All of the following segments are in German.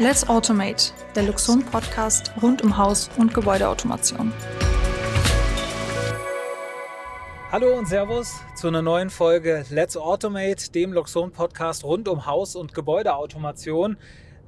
Let's Automate, der Luxon Podcast rund um Haus- und Gebäudeautomation. Hallo und Servus zu einer neuen Folge Let's Automate, dem Luxon Podcast rund um Haus- und Gebäudeautomation.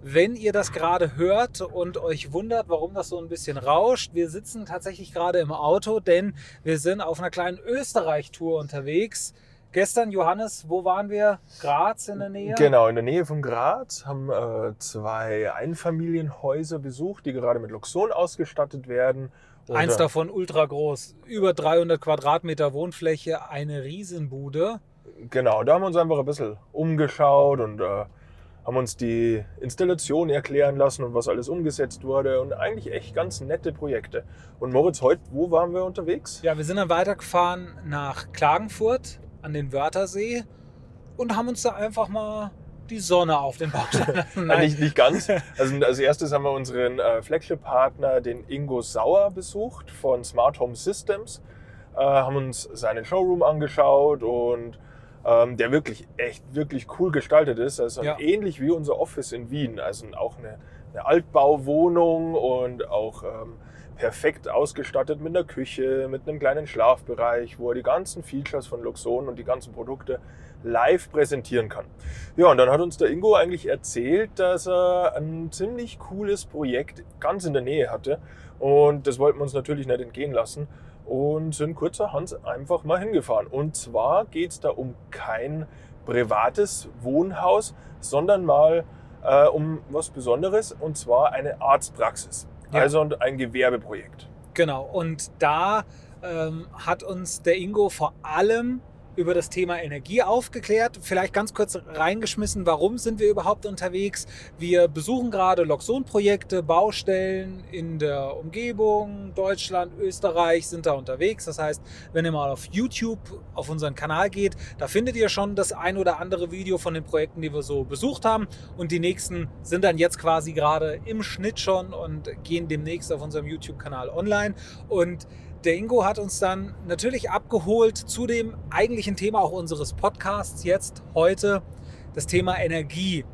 Wenn ihr das gerade hört und euch wundert, warum das so ein bisschen rauscht, wir sitzen tatsächlich gerade im Auto, denn wir sind auf einer kleinen Österreich-Tour unterwegs. Gestern, Johannes, wo waren wir? Graz in der Nähe? Genau, in der Nähe von Graz haben äh, zwei Einfamilienhäuser besucht, die gerade mit Luxon ausgestattet werden. Und Eins davon ultra groß, über 300 Quadratmeter Wohnfläche, eine Riesenbude. Genau, da haben wir uns einfach ein bisschen umgeschaut und äh, haben uns die Installation erklären lassen und was alles umgesetzt wurde und eigentlich echt ganz nette Projekte. Und Moritz, heute, wo waren wir unterwegs? Ja, wir sind dann weitergefahren nach Klagenfurt an den Wörthersee und haben uns da einfach mal die Sonne auf den Bauch lassen. Nicht, nicht ganz. Also als erstes haben wir unseren äh, Flagship-Partner, den Ingo Sauer, besucht von Smart Home Systems. Äh, haben uns seinen Showroom angeschaut und ähm, der wirklich echt wirklich cool gestaltet ist. Also ja. ähnlich wie unser Office in Wien. Also auch eine, eine Altbauwohnung und auch ähm, perfekt ausgestattet mit einer Küche, mit einem kleinen Schlafbereich, wo er die ganzen Features von Luxon und die ganzen Produkte live präsentieren kann. Ja, und dann hat uns der Ingo eigentlich erzählt, dass er ein ziemlich cooles Projekt ganz in der Nähe hatte. Und das wollten wir uns natürlich nicht entgehen lassen und sind kurzerhand einfach mal hingefahren. Und zwar geht es da um kein privates Wohnhaus, sondern mal äh, um was Besonderes und zwar eine Arztpraxis. Ja. Also ein Gewerbeprojekt. Genau, und da ähm, hat uns der Ingo vor allem über das Thema Energie aufgeklärt. Vielleicht ganz kurz reingeschmissen, warum sind wir überhaupt unterwegs? Wir besuchen gerade Loxon-Projekte, Baustellen in der Umgebung, Deutschland, Österreich sind da unterwegs. Das heißt, wenn ihr mal auf YouTube auf unseren Kanal geht, da findet ihr schon das ein oder andere Video von den Projekten, die wir so besucht haben. Und die nächsten sind dann jetzt quasi gerade im Schnitt schon und gehen demnächst auf unserem YouTube-Kanal online. Und der Ingo hat uns dann natürlich abgeholt zu dem eigentlichen Thema auch unseres Podcasts jetzt heute. Das Thema Energie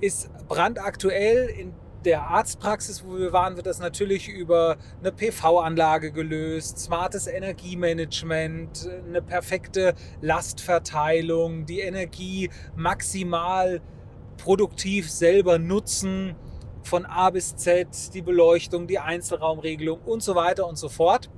ist brandaktuell in der Arztpraxis, wo wir waren, wird das natürlich über eine PV-Anlage gelöst, smartes Energiemanagement, eine perfekte Lastverteilung, die Energie maximal produktiv selber nutzen, von A bis Z, die Beleuchtung, die Einzelraumregelung und so weiter und so fort.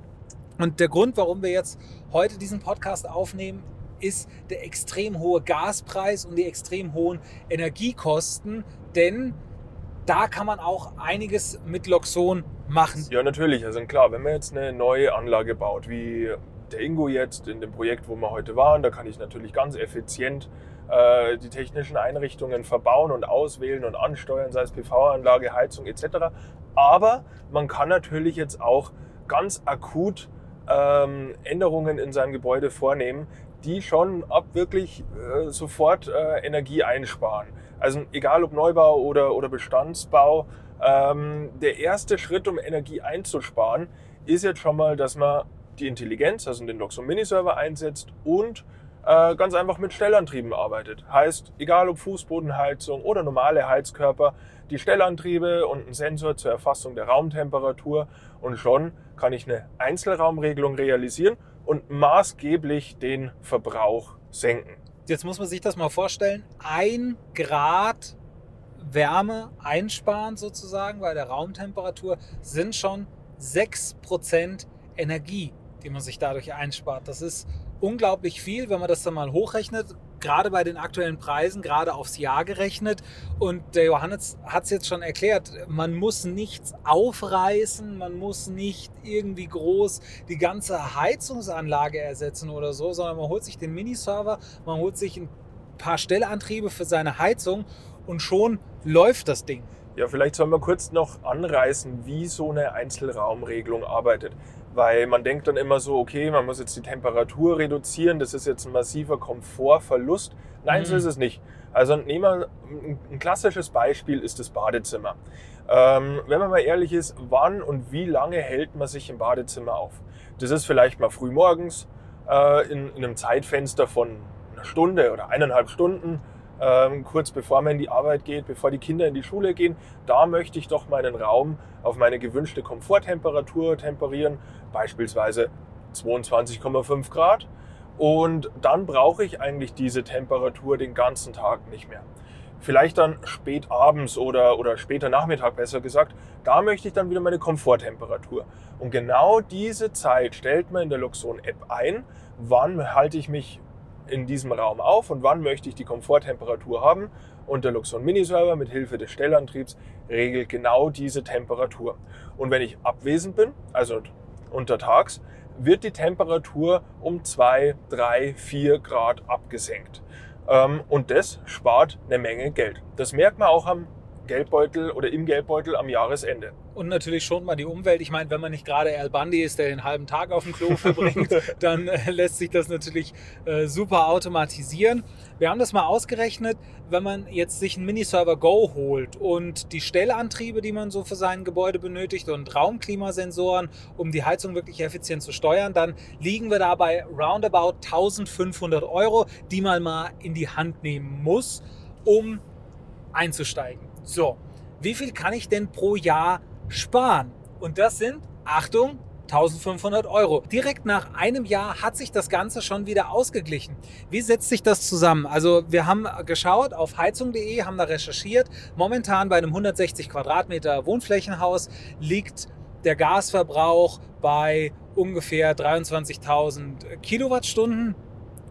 Und der Grund, warum wir jetzt heute diesen Podcast aufnehmen, ist der extrem hohe Gaspreis und die extrem hohen Energiekosten, denn da kann man auch einiges mit Loxon machen. Ja, natürlich. Also klar, wenn man jetzt eine neue Anlage baut, wie der Ingo jetzt in dem Projekt, wo wir heute waren, da kann ich natürlich ganz effizient äh, die technischen Einrichtungen verbauen und auswählen und ansteuern, sei es PV-Anlage, Heizung etc. Aber man kann natürlich jetzt auch ganz akut ähm, Änderungen in seinem Gebäude vornehmen, die schon ab wirklich äh, sofort äh, Energie einsparen. Also egal ob Neubau oder, oder Bestandsbau, ähm, der erste Schritt, um Energie einzusparen, ist jetzt schon mal, dass man die Intelligenz, also den Loxo Mini-Server einsetzt und äh, ganz einfach mit Stellantrieben arbeitet. Heißt, egal ob Fußbodenheizung oder normale Heizkörper, die Stellantriebe und ein Sensor zur Erfassung der Raumtemperatur und schon kann ich eine Einzelraumregelung realisieren und maßgeblich den Verbrauch senken. Jetzt muss man sich das mal vorstellen. Ein Grad Wärme einsparen sozusagen bei der Raumtemperatur sind schon 6% Energie, die man sich dadurch einspart. Das ist unglaublich viel, wenn man das dann mal hochrechnet gerade bei den aktuellen Preisen, gerade aufs Jahr gerechnet. Und der Johannes hat es jetzt schon erklärt, man muss nichts aufreißen, man muss nicht irgendwie groß die ganze Heizungsanlage ersetzen oder so, sondern man holt sich den Miniserver, man holt sich ein paar Stellantriebe für seine Heizung und schon läuft das Ding. Ja, vielleicht sollen wir kurz noch anreißen, wie so eine Einzelraumregelung arbeitet. Weil man denkt dann immer so, okay, man muss jetzt die Temperatur reduzieren, das ist jetzt ein massiver Komfortverlust. Nein, mhm. so ist es nicht. Also nehmen wir ein klassisches Beispiel ist das Badezimmer. Ähm, wenn man mal ehrlich ist, wann und wie lange hält man sich im Badezimmer auf? Das ist vielleicht mal früh morgens äh, in, in, einem Zeitfenster von einer Stunde oder eineinhalb Stunden. Ähm, kurz bevor man in die Arbeit geht, bevor die Kinder in die Schule gehen. Da möchte ich doch meinen Raum auf meine gewünschte Komforttemperatur temperieren, beispielsweise 22,5 Grad. Und dann brauche ich eigentlich diese Temperatur den ganzen Tag nicht mehr. Vielleicht dann spät abends oder, oder später Nachmittag besser gesagt, da möchte ich dann wieder meine Komforttemperatur. Und genau diese Zeit stellt man in der Luxon-App ein. Wann halte ich mich in diesem Raum auf und wann möchte ich die Komforttemperatur haben. Und der Luxon Miniserver mit Hilfe des Stellantriebs regelt genau diese Temperatur. Und wenn ich abwesend bin, also untertags, wird die Temperatur um 2, 3, 4 Grad abgesenkt. Ähm, und das spart eine Menge Geld. Das merkt man auch am Geldbeutel oder im Geldbeutel am Jahresende. Und natürlich schont man die Umwelt. Ich meine, wenn man nicht gerade Al Bundy ist, der den halben Tag auf dem Klo verbringt, dann äh, lässt sich das natürlich äh, super automatisieren. Wir haben das mal ausgerechnet, wenn man jetzt sich einen Miniserver Go holt und die Stellantriebe, die man so für sein Gebäude benötigt und Raumklimasensoren, um die Heizung wirklich effizient zu steuern, dann liegen wir da bei roundabout 1500 Euro, die man mal in die Hand nehmen muss, um einzusteigen. So, wie viel kann ich denn pro Jahr sparen? Und das sind, Achtung, 1500 Euro. Direkt nach einem Jahr hat sich das Ganze schon wieder ausgeglichen. Wie setzt sich das zusammen? Also wir haben geschaut auf heizung.de, haben da recherchiert. Momentan bei einem 160 Quadratmeter Wohnflächenhaus liegt der Gasverbrauch bei ungefähr 23.000 Kilowattstunden.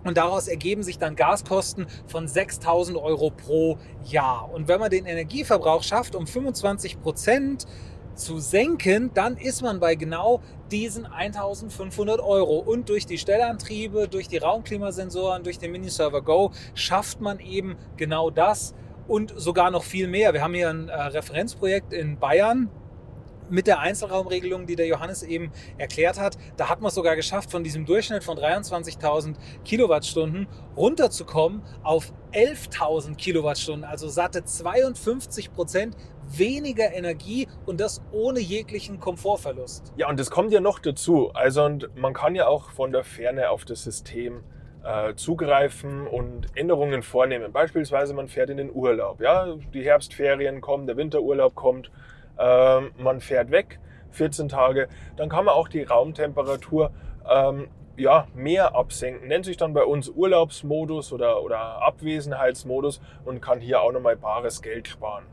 Und daraus ergeben sich dann Gaskosten von 6000 Euro pro Jahr. Und wenn man den Energieverbrauch schafft, um 25 Prozent zu senken, dann ist man bei genau diesen 1500 Euro. Und durch die Stellantriebe, durch die Raumklimasensoren, durch den Miniserver Go schafft man eben genau das und sogar noch viel mehr. Wir haben hier ein äh, Referenzprojekt in Bayern, mit der Einzelraumregelung, die der Johannes eben erklärt hat, da hat man es sogar geschafft, von diesem Durchschnitt von 23.000 Kilowattstunden runterzukommen auf 11.000 Kilowattstunden, also satte 52 Prozent weniger Energie und das ohne jeglichen Komfortverlust. Ja, und das kommt ja noch dazu. Also und man kann ja auch von der Ferne auf das System äh, zugreifen und Änderungen vornehmen. Beispielsweise man fährt in den Urlaub. Ja, die Herbstferien kommen, der Winterurlaub kommt ähm, man fährt weg, 14 Tage, dann kann man auch die Raumtemperatur ähm, ja, mehr absenken. Nennt sich dann bei uns Urlaubsmodus oder, oder Abwesenheitsmodus und kann hier auch nochmal bares Geld sparen.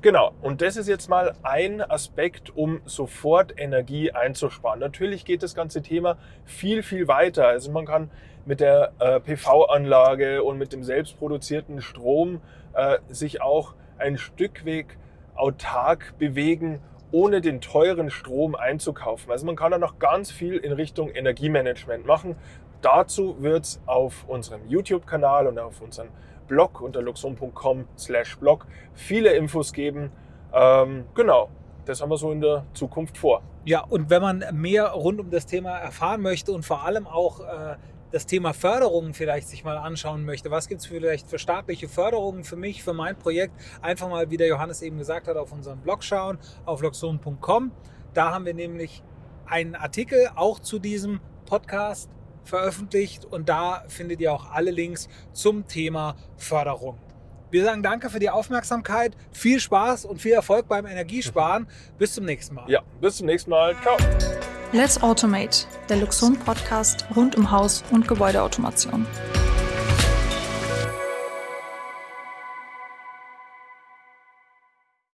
Genau, und das ist jetzt mal ein Aspekt, um sofort Energie einzusparen. Natürlich geht das ganze Thema viel, viel weiter. Also man kann mit der äh, PV-Anlage und mit dem selbstproduzierten Strom äh, sich auch ein Stück Weg autark bewegen, ohne den teuren Strom einzukaufen. Also man kann da noch ganz viel in Richtung Energiemanagement machen. Dazu wird es auf unserem YouTube-Kanal und auf unserem Blog unter luxon.com slash blog viele Infos geben. Ähm, genau, das haben wir so in der Zukunft vor. Ja, und wenn man mehr rund um das Thema erfahren möchte und vor allem auch äh, das Thema Förderungen vielleicht sich mal anschauen möchte, was gibt es vielleicht für staatliche Förderungen für mich, für mein Projekt, einfach mal, wie der Johannes eben gesagt hat, auf unserem Blog schauen, auf loxon.com. Da haben wir nämlich einen Artikel auch zu diesem Podcast veröffentlicht und da findet ihr auch alle Links zum Thema Förderung. Wir sagen danke für die Aufmerksamkeit, viel Spaß und viel Erfolg beim Energiesparen. Bis zum nächsten Mal. Ja, bis zum nächsten Mal. Ciao. Let's Automate, der Luxon Podcast rund um Haus- und Gebäudeautomation.